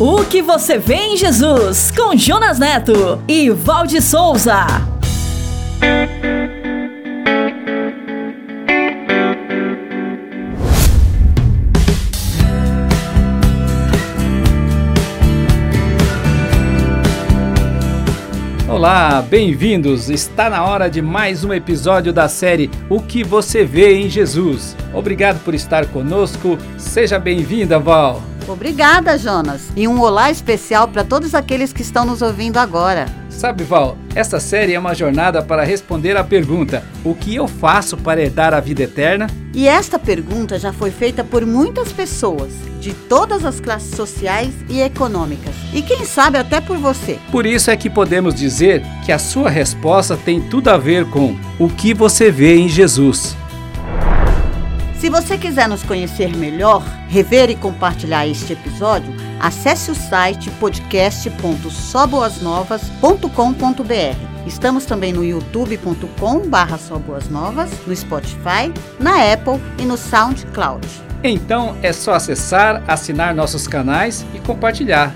O que você vê em Jesus, com Jonas Neto e Valde Souza. Olá, bem-vindos! Está na hora de mais um episódio da série O que você vê em Jesus. Obrigado por estar conosco. Seja bem-vinda, Val. Obrigada, Jonas. E um olá especial para todos aqueles que estão nos ouvindo agora. Sabe, Val, essa série é uma jornada para responder à pergunta: O que eu faço para herdar a vida eterna? E esta pergunta já foi feita por muitas pessoas, de todas as classes sociais e econômicas. E quem sabe até por você. Por isso é que podemos dizer que a sua resposta tem tudo a ver com o que você vê em Jesus. Se você quiser nos conhecer melhor, rever e compartilhar este episódio, acesse o site podcast.soboasnovas.com.br. Estamos também no youtube.com/barra Novas, no Spotify, na Apple e no SoundCloud. Então é só acessar, assinar nossos canais e compartilhar.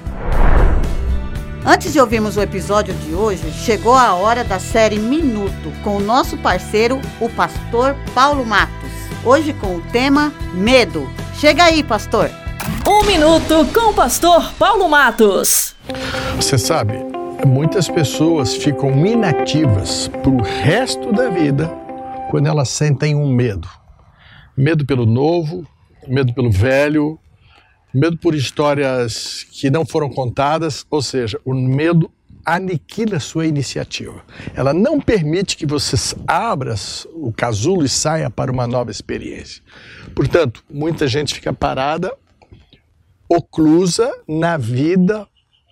Antes de ouvirmos o episódio de hoje, chegou a hora da série Minuto com o nosso parceiro, o pastor Paulo Matos. Hoje com o tema Medo. Chega aí, pastor. Um minuto com o pastor Paulo Matos. Você sabe, muitas pessoas ficam inativas para o resto da vida quando elas sentem um medo. Medo pelo novo, medo pelo velho, medo por histórias que não foram contadas, ou seja, o medo aniquila sua iniciativa. Ela não permite que você abra o casulo e saia para uma nova experiência. Portanto, muita gente fica parada, oclusa na vida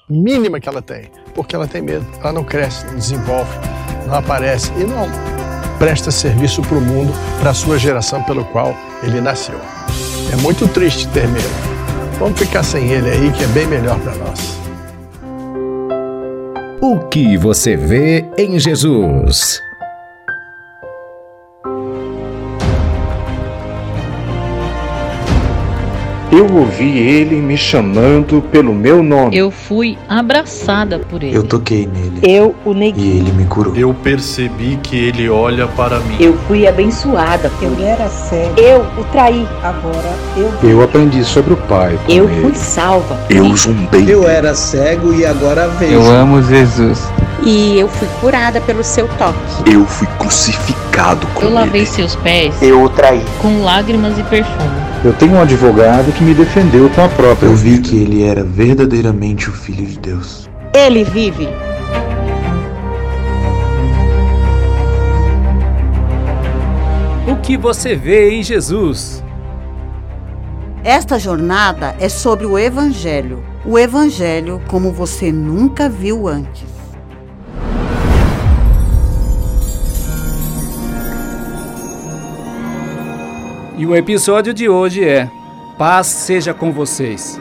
mínima que ela tem, porque ela tem medo. Ela não cresce, não desenvolve, não aparece e não presta serviço para o mundo, para a sua geração pelo qual ele nasceu. É muito triste ter medo. Vamos ficar sem ele aí, que é bem melhor para nós. O que você vê em Jesus? Eu ouvi ele me chamando pelo meu nome. Eu fui abraçada por ele. Eu toquei nele. Eu o neguei. E ele me curou. Eu percebi que ele olha para mim. Eu fui abençoada por Eu ele. era cego. Eu o traí. Agora eu. Eu aprendi sobre o Pai. com Eu ele. fui salva. Eu zumbei. Eu era cego e agora vejo. Eu amo Jesus. E eu fui curada pelo seu toque. Eu fui crucificado com Eu lavei ele. seus pés Eu o traí. com lágrimas e perfume. Eu tenho um advogado que me defendeu com a própria Eu vi vida. que ele era verdadeiramente o Filho de Deus. Ele vive. O que você vê em Jesus? Esta jornada é sobre o Evangelho. O Evangelho como você nunca viu antes. E o episódio de hoje é Paz seja com vocês.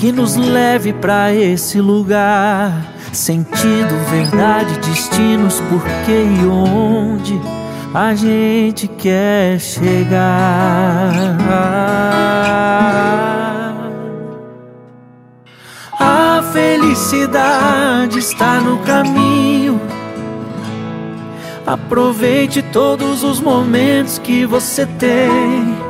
que nos leve para esse lugar. Sentido, verdade, destinos, porquê e onde a gente quer chegar. A felicidade está no caminho. Aproveite todos os momentos que você tem.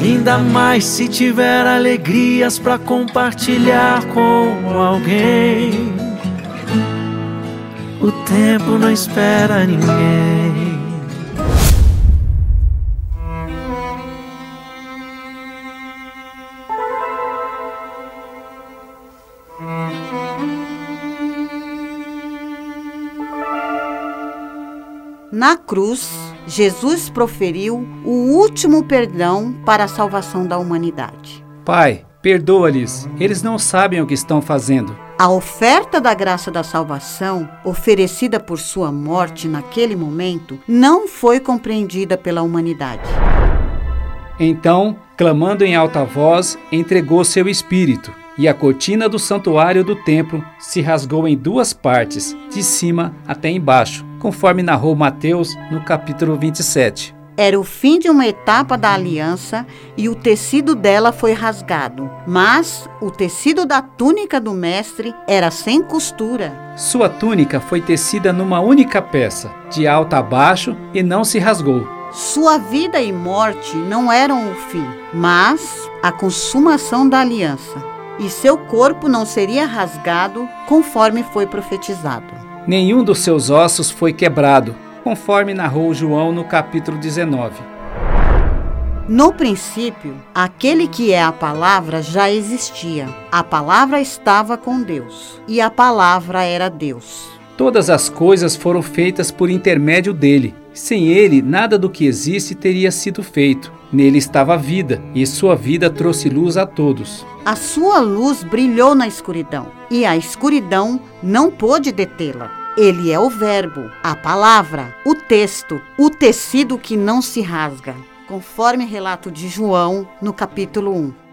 Ainda mais se tiver alegrias para compartilhar com alguém. O tempo não espera ninguém. Na cruz, Jesus proferiu o último perdão para a salvação da humanidade. Pai, perdoa-lhes, eles não sabem o que estão fazendo. A oferta da graça da salvação, oferecida por sua morte naquele momento, não foi compreendida pela humanidade. Então, clamando em alta voz, entregou seu espírito, e a cortina do santuário do templo se rasgou em duas partes, de cima até embaixo, conforme narrou Mateus no capítulo 27. Era o fim de uma etapa da aliança e o tecido dela foi rasgado, mas o tecido da túnica do mestre era sem costura. Sua túnica foi tecida numa única peça, de alta a baixo, e não se rasgou. Sua vida e morte não eram o fim, mas a consumação da aliança. E seu corpo não seria rasgado conforme foi profetizado. Nenhum dos seus ossos foi quebrado, conforme narrou João no capítulo 19. No princípio, aquele que é a palavra já existia. A palavra estava com Deus, e a palavra era Deus. Todas as coisas foram feitas por intermédio dele. Sem ele, nada do que existe teria sido feito. Nele estava a vida, e sua vida trouxe luz a todos. A sua luz brilhou na escuridão, e a escuridão não pôde detê-la. Ele é o Verbo, a palavra, o texto, o tecido que não se rasga, conforme relato de João no capítulo 1.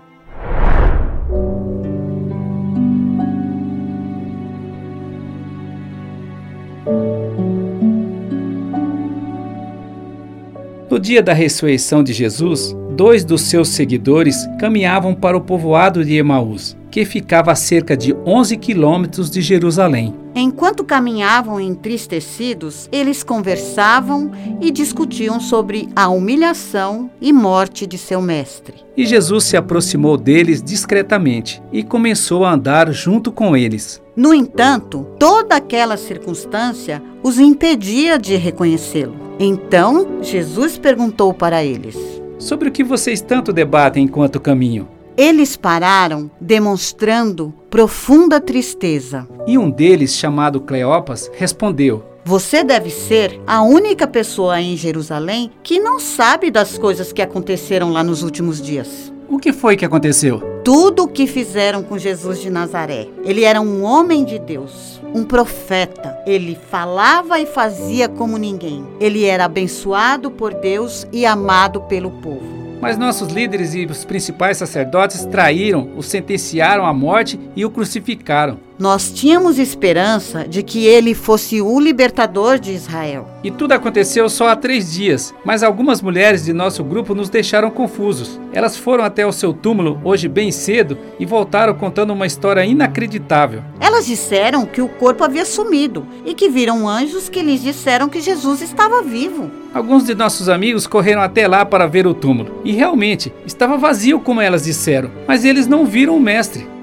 No dia da ressurreição de Jesus, dois dos seus seguidores caminhavam para o povoado de Emaús, que ficava a cerca de 11 quilômetros de Jerusalém. Enquanto caminhavam entristecidos, eles conversavam e discutiam sobre a humilhação e morte de seu mestre. E Jesus se aproximou deles discretamente e começou a andar junto com eles. No entanto, toda aquela circunstância os impedia de reconhecê-lo. Então, Jesus perguntou para eles: Sobre o que vocês tanto debatem enquanto caminham? Eles pararam, demonstrando profunda tristeza. E um deles, chamado Cleopas, respondeu: Você deve ser a única pessoa em Jerusalém que não sabe das coisas que aconteceram lá nos últimos dias. O que foi que aconteceu? Tudo o que fizeram com Jesus de Nazaré. Ele era um homem de Deus, um profeta. Ele falava e fazia como ninguém. Ele era abençoado por Deus e amado pelo povo. Mas nossos líderes e os principais sacerdotes traíram, o sentenciaram à morte e o crucificaram. Nós tínhamos esperança de que ele fosse o libertador de Israel. E tudo aconteceu só há três dias, mas algumas mulheres de nosso grupo nos deixaram confusos. Elas foram até o seu túmulo hoje bem cedo e voltaram contando uma história inacreditável. Elas disseram que o corpo havia sumido e que viram anjos que lhes disseram que Jesus estava vivo. Alguns de nossos amigos correram até lá para ver o túmulo e realmente estava vazio como elas disseram, mas eles não viram o mestre.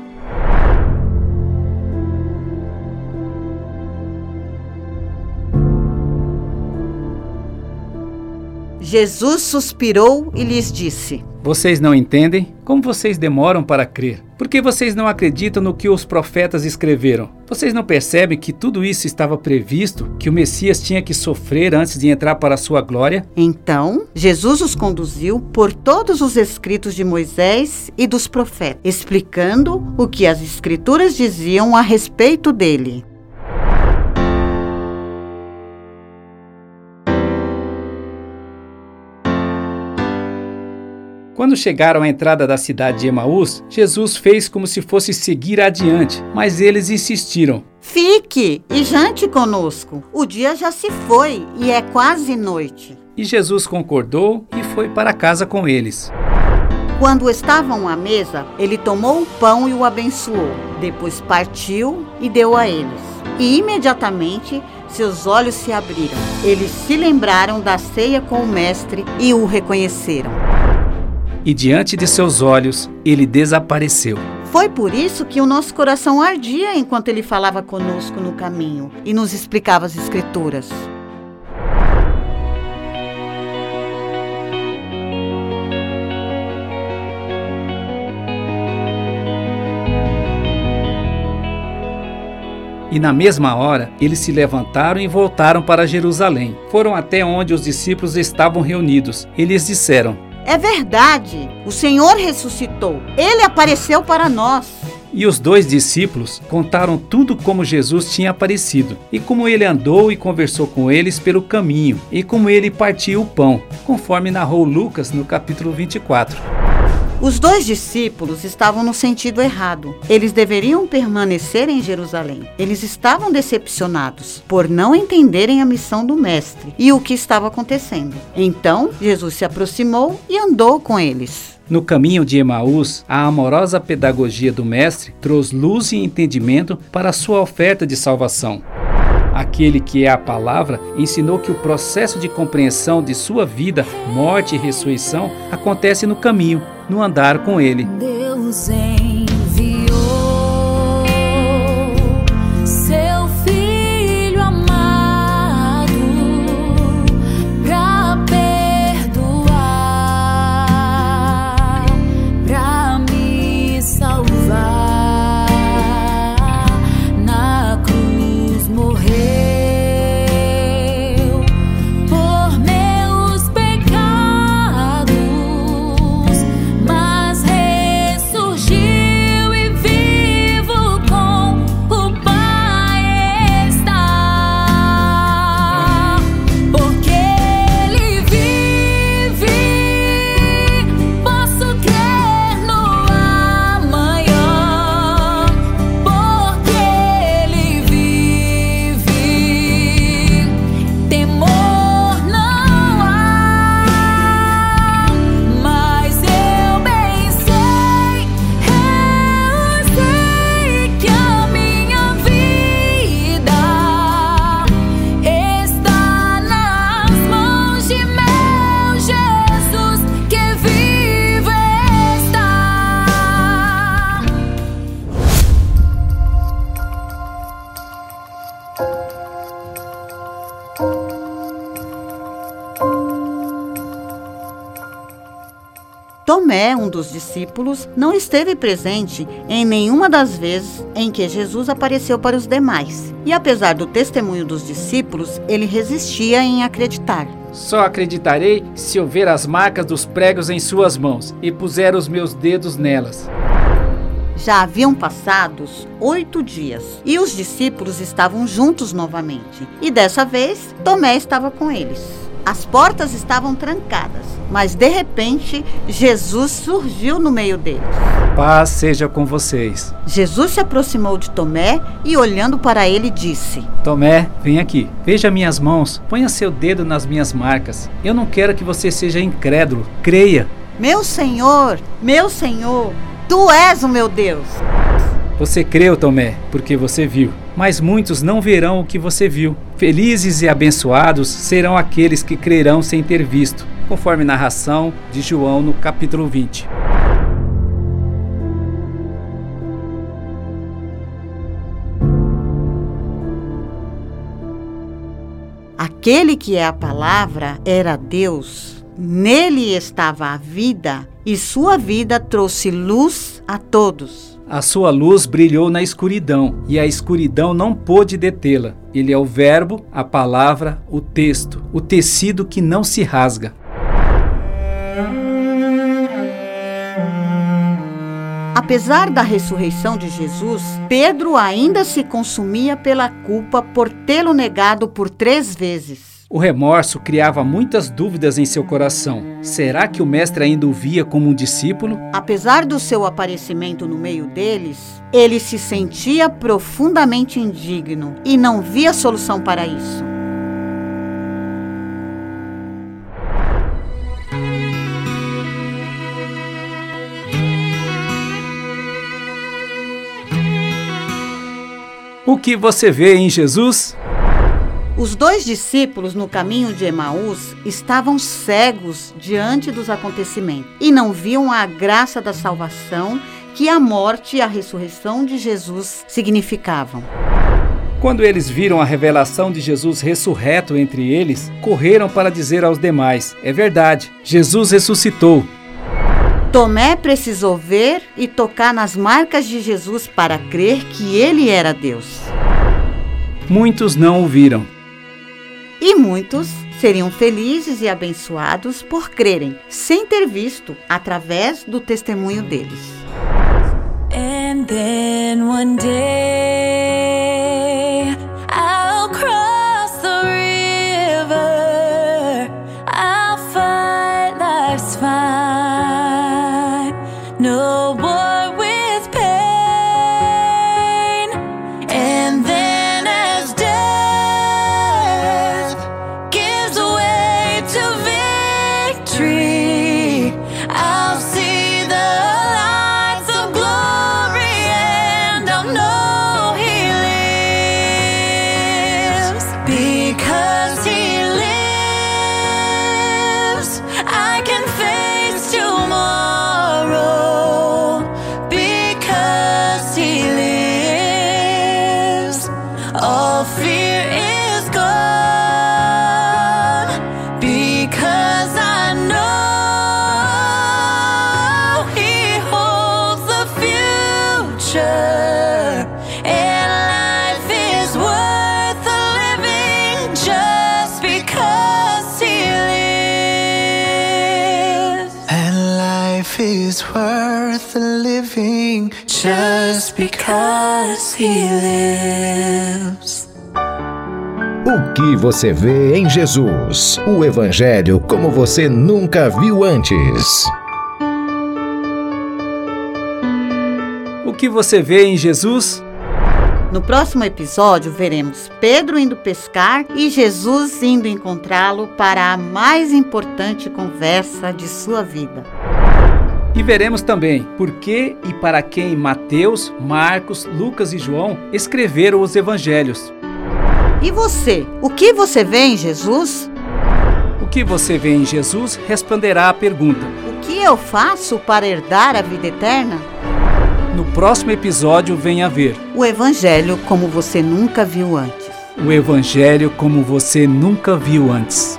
Jesus suspirou e lhes disse: Vocês não entendem? Como vocês demoram para crer? Por que vocês não acreditam no que os profetas escreveram? Vocês não percebem que tudo isso estava previsto, que o Messias tinha que sofrer antes de entrar para a sua glória? Então, Jesus os conduziu por todos os escritos de Moisés e dos profetas, explicando o que as escrituras diziam a respeito dele. Quando chegaram à entrada da cidade de Emaús, Jesus fez como se fosse seguir adiante, mas eles insistiram. Fique e jante conosco. O dia já se foi e é quase noite. E Jesus concordou e foi para casa com eles. Quando estavam à mesa, ele tomou o pão e o abençoou. Depois partiu e deu a eles. E imediatamente seus olhos se abriram. Eles se lembraram da ceia com o Mestre e o reconheceram. E diante de seus olhos, ele desapareceu. Foi por isso que o nosso coração ardia enquanto ele falava conosco no caminho e nos explicava as Escrituras. E na mesma hora, eles se levantaram e voltaram para Jerusalém. Foram até onde os discípulos estavam reunidos. Eles disseram: É verdade, o Senhor ressuscitou. Ele apareceu para nós. E os dois discípulos contaram tudo como Jesus tinha aparecido, e como ele andou e conversou com eles pelo caminho, e como ele partiu o pão, conforme narrou Lucas no capítulo 24. Os dois discípulos estavam no sentido errado. Eles deveriam permanecer em Jerusalém. Eles estavam decepcionados por não entenderem a missão do Mestre e o que estava acontecendo. Então, Jesus se aproximou e andou com eles. No caminho de Emaús, a amorosa pedagogia do Mestre trouxe luz e entendimento para a sua oferta de salvação. Aquele que é a palavra ensinou que o processo de compreensão de sua vida, morte e ressurreição acontece no caminho, no andar com ele. Deus enviou Tomé, um dos discípulos, não esteve presente em nenhuma das vezes em que Jesus apareceu para os demais. E apesar do testemunho dos discípulos, ele resistia em acreditar. Só acreditarei se eu ver as marcas dos pregos em suas mãos e puser os meus dedos nelas. Já haviam passados oito dias e os discípulos estavam juntos novamente. E dessa vez, Tomé estava com eles. As portas estavam trancadas, mas de repente Jesus surgiu no meio deles. Paz seja com vocês. Jesus se aproximou de Tomé e, olhando para ele, disse: Tomé, vem aqui. Veja minhas mãos. Ponha seu dedo nas minhas marcas. Eu não quero que você seja incrédulo. Creia. Meu Senhor, meu Senhor, tu és o meu Deus. Você creu, Tomé, porque você viu. Mas muitos não verão o que você viu. Felizes e abençoados serão aqueles que crerão sem ter visto, conforme narração de João no capítulo 20. Aquele que é a palavra era Deus. Nele estava a vida, e sua vida trouxe luz a todos. A sua luz brilhou na escuridão, e a escuridão não pôde detê-la. Ele é o Verbo, a palavra, o texto, o tecido que não se rasga. Apesar da ressurreição de Jesus, Pedro ainda se consumia pela culpa por tê-lo negado por três vezes. O remorso criava muitas dúvidas em seu coração. Será que o mestre ainda o via como um discípulo? Apesar do seu aparecimento no meio deles, ele se sentia profundamente indigno e não via solução para isso. O que você vê em Jesus? Os dois discípulos no caminho de Emaús estavam cegos diante dos acontecimentos e não viam a graça da salvação que a morte e a ressurreição de Jesus significavam. Quando eles viram a revelação de Jesus ressurreto entre eles, correram para dizer aos demais: É verdade, Jesus ressuscitou. Tomé precisou ver e tocar nas marcas de Jesus para crer que ele era Deus. Muitos não o viram. E muitos seriam felizes e abençoados por crerem, sem ter visto, através do testemunho deles. And then one day future. And life is worth the living just because He lives. And life is worth living just because he lives. O que você vê em Jesus? O Evangelho como você nunca viu antes. Que você vê em Jesus? No próximo episódio, veremos Pedro indo pescar e Jesus indo encontrá-lo para a mais importante conversa de sua vida. E veremos também por que e para quem Mateus, Marcos, Lucas e João escreveram os evangelhos. E você? O que você vê em Jesus? O que você vê em Jesus responderá à pergunta. O que eu faço para herdar a vida eterna? No próximo episódio, venha ver O Evangelho como você nunca viu antes. o Evangelho como você nunca viu antes.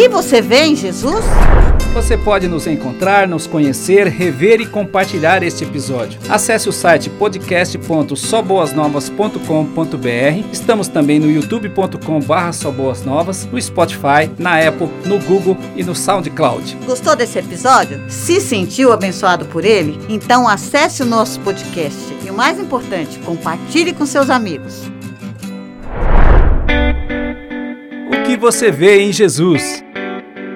que você vê em Jesus? Você pode nos encontrar, nos conhecer, rever e compartilhar este episódio. Acesse o site podcast.soboasnovas.com.br. Estamos também no youtube.com/soboasnovas, no Spotify, na Apple, no Google e no SoundCloud. Gostou desse episódio? Se sentiu abençoado por ele? Então acesse o nosso podcast e o mais importante, compartilhe com seus amigos. O que você vê em Jesus?